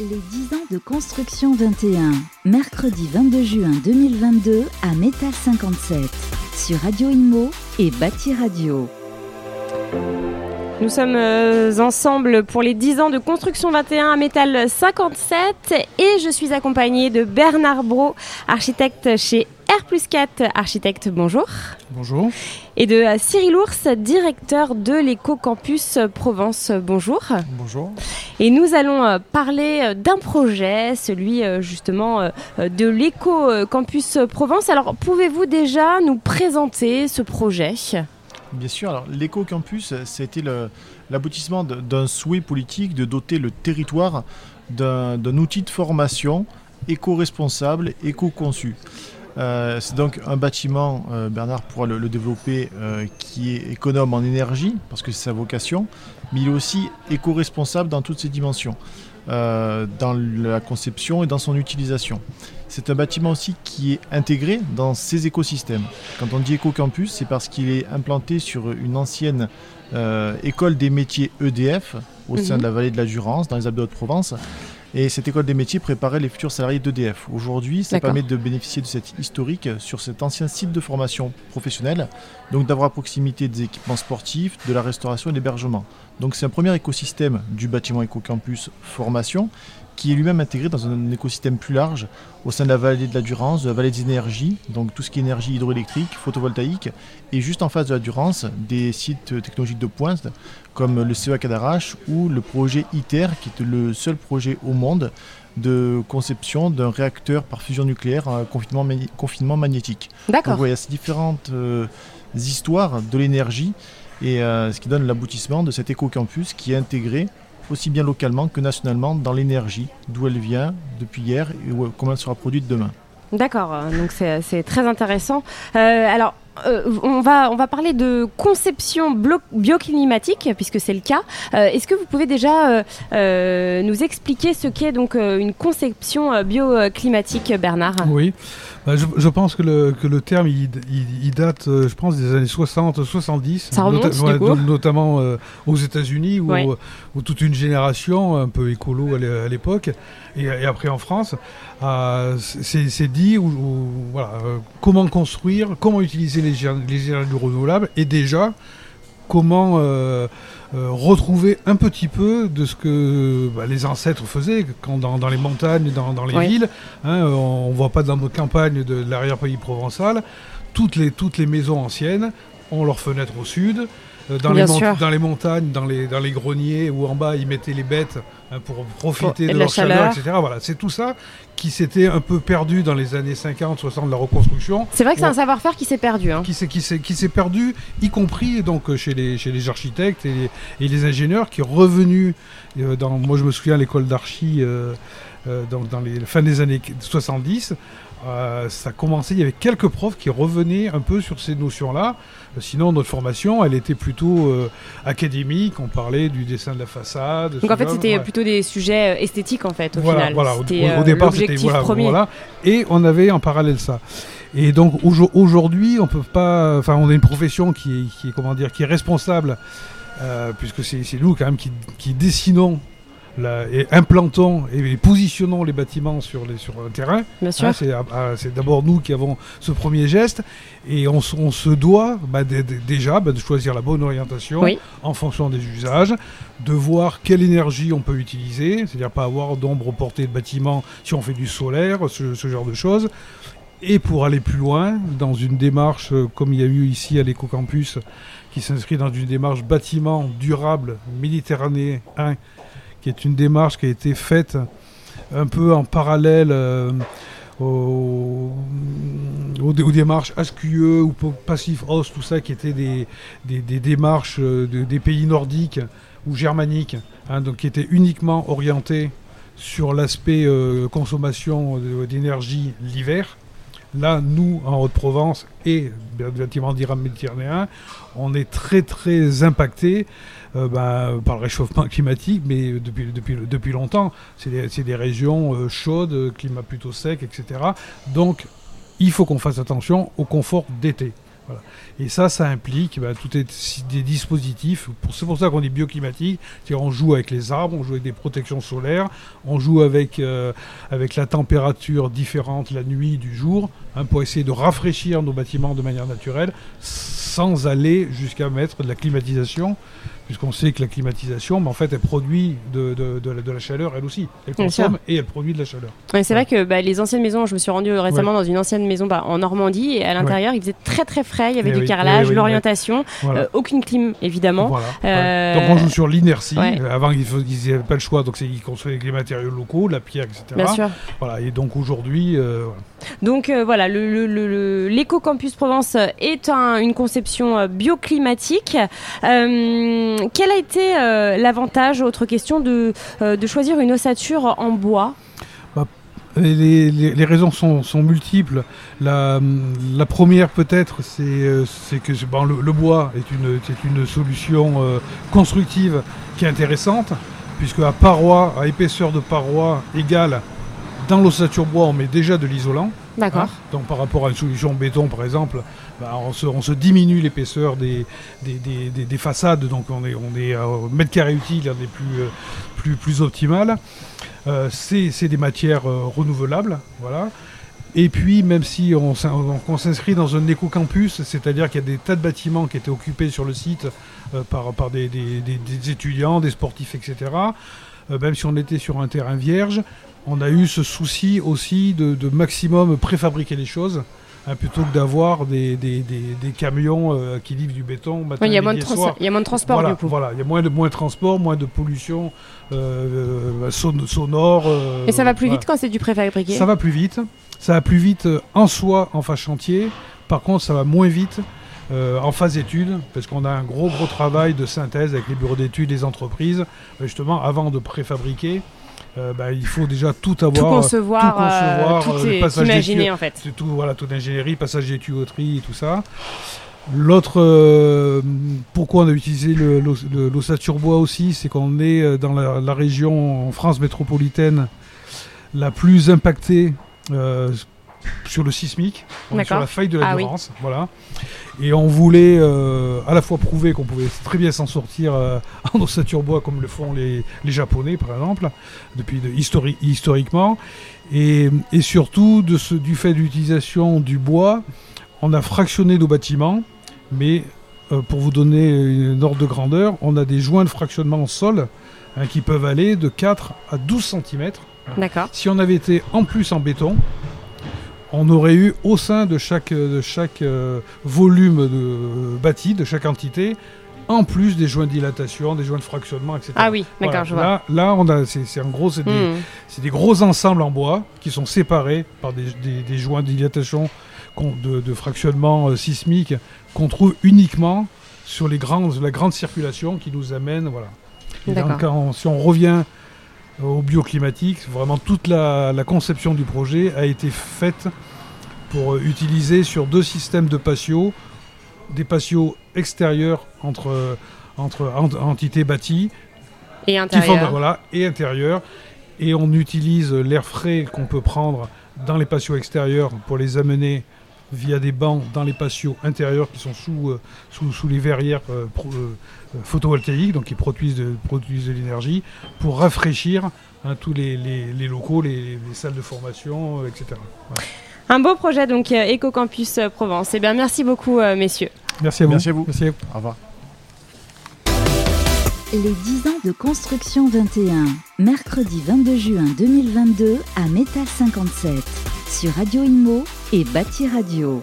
Les 10 ans de construction 21, mercredi 22 juin 2022 à Métal 57, sur Radio Imo et Bâti Radio. Nous sommes euh, ensemble pour les 10 ans de construction 21 à Métal 57 et je suis accompagnée de Bernard Bro, architecte chez R 4 Architecte. Bonjour. Bonjour. Et de euh, Cyril Ours, directeur de l'éco-campus Provence. Bonjour. Bonjour. Et nous allons euh, parler d'un projet, celui justement de l'éco-campus Provence. Alors pouvez-vous déjà nous présenter ce projet? Bien sûr, alors l'éco-campus, c'était l'aboutissement d'un souhait politique de doter le territoire d'un outil de formation éco-responsable, éco-conçu. Euh, c'est donc un bâtiment, euh, Bernard pourra le, développer, euh, qui est économe en énergie, parce que c'est sa vocation, mais il est aussi éco-responsable dans toutes ses dimensions, dans la conception et dans son utilisation c'est un bâtiment aussi qui est intégré dans ces écosystèmes. Quand on dit éco-campus, c'est parce qu'il est implanté sur une ancienne école des métiers EDF au sein de la mhm. vallée de la Durance, dans les Alpes de Haute-Provence. Et cette école des métiers préparait les futurs salariés d'EDF. Aujourd'hui, ça permet de bénéficier de cet historique sur cet ancien site de formation professionnelle, donc d'avoir à proximité des équipements sportifs, de la restauration et de l'hébergement. Donc c'est un premier écosystème du bâtiment éco-campus formation qui est lui-même intégré dans un écosystème plus large au sein de la vallée de la Durance, de la vallée des énergies, donc tout ce qui est énergie hydroélectrique, photovoltaïque, et juste en face de la Durance, des sites technologiques de pointe comme le CEA Cadarache ou le projet ITER, qui est le seul projet au monde de conception d'un réacteur par fusion nucléaire à confinement, confinement magnétique. D'accord. Donc il y a ces différentes euh, histoires de l'énergie et euh, ce qui donne l'aboutissement de cet éco-campus qui est intégré aussi bien localement que nationalement dans l'énergie, d'où elle vient depuis hier et comment elle sera produite demain. D'accord, donc c'est très intéressant. Euh, alors, euh, on, va, on va parler de conception bioclimatique, puisque c'est le cas. Euh, est-ce que vous pouvez déjà nous expliquer ce qu'est donc une conception bioclimatique, Bernard? Oui. Bah, je, pense que le, que le terme, il, date, euh, je pense, des années 60-70, notamment euh, aux États-Unis, où, où, toute une génération, un peu écolo à l'époque, et, après en France, s'est dit voilà, euh, comment construire, comment utiliser les, les énergies renouvelables, et déjà, comment euh, retrouver un petit peu de ce que bah, les ancêtres faisaient quand dans, les montagnes, dans, dans les villes. Hein, on ne voit pas dans nos campagnes de, l'arrière-pays provençal. Toutes les, toutes les maisons anciennes ont leurs fenêtres au sud. Euh, dans, les dans les montagnes, dans les, dans les greniers, où en bas ils mettaient les bêtes Hein, pour profiter de, leur chaleur, etc. Voilà, c'est tout ça qui s'était un peu perdu dans les années 50, 60 de la reconstruction. C'est vrai que c'est un savoir-faire qui s'est perdu. Hein. Qui s'est qui s'est perdu, y compris donc chez les chez les architectes et les, et les ingénieurs, qui est revenu euh, dans. Moi, je me souviens l'école d'archi. Euh, euh, dans, dans les fin des années 70, euh, ça commençait, il y avait quelques profs qui revenaient un peu sur ces notions-là. Euh, sinon, notre formation, elle était plutôt euh, académique. On parlait du dessin de la façade. Donc en fait, c'était plutôt des sujets esthétiques en fait, au final. Voilà, au, départ, c'était voilà, Et on avait en parallèle ça. Et donc aujourd'hui, on peut pas. Enfin, on a une profession qui est, qui est comment dire, qui est responsable, puisque c'est nous quand même qui, qui dessinons et implantons et positionnons les bâtiments sur, les, sur un terrain. Bien sûr. Ah, ah, c'est d'abord nous qui avons ce premier geste et on, se doit bah, déjà bah, de choisir la bonne orientation en fonction des usages, de voir quelle énergie on peut utiliser, c'est-à-dire pas avoir d'ombre portée de bâtiment si on fait du solaire, ce, genre de choses. Et pour aller plus loin, dans une démarche euh, comme il y a eu ici à l'Ecocampus, qui s'inscrit dans une démarche bâtiment durable méditerranéen qui est une démarche qui a été faite un peu en parallèle euh, aux, démarches SQE ou Passif Host, tout ça, qui étaient des, démarches euh, des pays nordiques ou germaniques, hein, donc qui étaient uniquement orientées sur l'aspect euh, consommation d'énergie l'hiver. Là, nous, en Haute-Provence et bâtiment d'Iram méditerranéen, on est très très impactés euh, bah, par le réchauffement climatique, mais depuis, longtemps. C'est des, régions euh, chaudes, climat plutôt sec, etc. Donc, il faut qu'on fasse attention au confort d'été. Et ça, ça implique bah, tout est, des dispositifs. C'est pour ça qu'on dit bioclimatique. C'est-à-dire on joue avec les arbres, on joue avec des protections solaires, on joue avec, euh, avec la température différente la nuit du jour hein, pour essayer de rafraîchir nos bâtiments de manière naturelle sans aller jusqu'à mettre de la climatisation puisqu'on sait que la climatisation, en fait, elle produit de, de, la, chaleur, elle aussi. Elle consomme et elle produit de la chaleur. c'est vrai que bah, les anciennes maisons, je me suis rendu récemment dans une ancienne maison bah, en Normandie, et à l'intérieur, il faisait très très frais, il y avait eh du carrelage, l'orientation, euh, aucune clim, évidemment. Euh, donc on joue sur l'inertie. Avant, ils n'avaient pas le choix, donc ils construisaient avec les matériaux locaux, la pierre, etc. Bien sûr. Voilà, et donc aujourd'hui... Euh, donc voilà, l'éco-campus Provence est une conception bioclimatique. Euh, quel a été euh, l'avantage, autre question, de, euh, de, choisir une ossature en bois? Les, raisons sont, multiples. La, première peut-être, c'est euh, que bon, le, bois est une, solution constructive qui est intéressante, puisque à paroi, à épaisseur de paroi égale, dans l'ossature bois, on met déjà de l'isolant. Hein, donc par rapport à une solution béton, par exemple, bah, on, se, diminue l'épaisseur des, des, façades, donc on est, on est au mètre carré utile, des plus, euh, plus, plus optimales. Euh, c'est des matières euh, renouvelables, voilà. Et puis, même si on, s'inscrit dans un éco-campus, c'est-à-dire qu'il y a des tas de bâtiments qui étaient occupés sur le site par, par des, étudiants, des sportifs, etc., même si on était sur un terrain vierge, on a eu ce souci aussi de, maximum préfabriquer les choses. Hein, plutôt que d'avoir des, camions euh, qui livrent du béton. Il y, a moins de transport voilà, du coup. Voilà, il y a moins de, moins de transport, moins de pollution euh, euh, sonore. Et ça va plus vite quand c'est du préfabriqué? Ça va plus vite. Ça va plus vite en soi en phase chantier. Par contre, ça va moins vite en phase étude, parce qu'on a un gros gros travail de synthèse avec les bureaux d'études, des entreprises, justement avant de préfabriquer. Euh, bah, il faut déjà tout avoir. Tout concevoir, tout, concevoir, tout euh, imaginer en fait. Tout, voilà, toute l'ingénierie, passage des tuyauteries, tout ça. L'autre, euh, pourquoi on a utilisé l'ossature bois aussi, c'est qu'on est dans la, région en France métropolitaine la plus impactée sur le sismique, sur la faille de la ah voilà. Et on voulait euh, à la fois prouver qu'on pouvait très bien s'en sortir euh, en ossature bois comme le font les, Japonais par exemple, depuis historiquement, et, surtout de ce, du fait de l'utilisation du bois, on a fractionné nos bâtiments, mais euh, pour vous donner une ordre de grandeur, on a des joints de fractionnement au sol hein, qui peuvent aller de 4 à 12 cm. D'accord. Si on avait été en plus en béton, on aurait eu au sein de chaque, de chaque euh, volume de, bâti, de chaque entité, en plus des joints de dilatation, des joints de fractionnement, etc. Ah oui, d'accord, je vois. Là, là on a, c'est, en gros, c'est, des, hmm. des, gros ensembles en bois qui sont séparés par des, des, joints de dilatation, de, de fractionnement euh, sismique qu'on trouve uniquement sur les grandes, la grande circulation qui nous amène, voilà. Et donc, si on revient au bioclimatique. Vraiment, toute la, conception du projet a été faite pour euh, utiliser sur deux systèmes de patios, des patios extérieurs entre, entre entités bâties et intérieurs. Voilà, et intérieurs. Et on utilise l'air frais qu'on peut prendre dans les patios extérieurs pour les amener via des bancs dans les patios intérieurs qui sont sous, euh, sous, les verrières euh, euh, photovoltaïques, donc qui produisent de, produisent de l'énergie, pour rafraîchir hein, tous les, les, locaux, les, salles de formation, etc. Un beau projet donc Eco Campus Provence. Eh bien, merci beaucoup, messieurs. Merci à vous. Merci à vous. Merci Au revoir. Les 10 ans de construction 21, mercredi 22 juin 2022 à Métal 57 sur Radio Imo et Bâti Radio.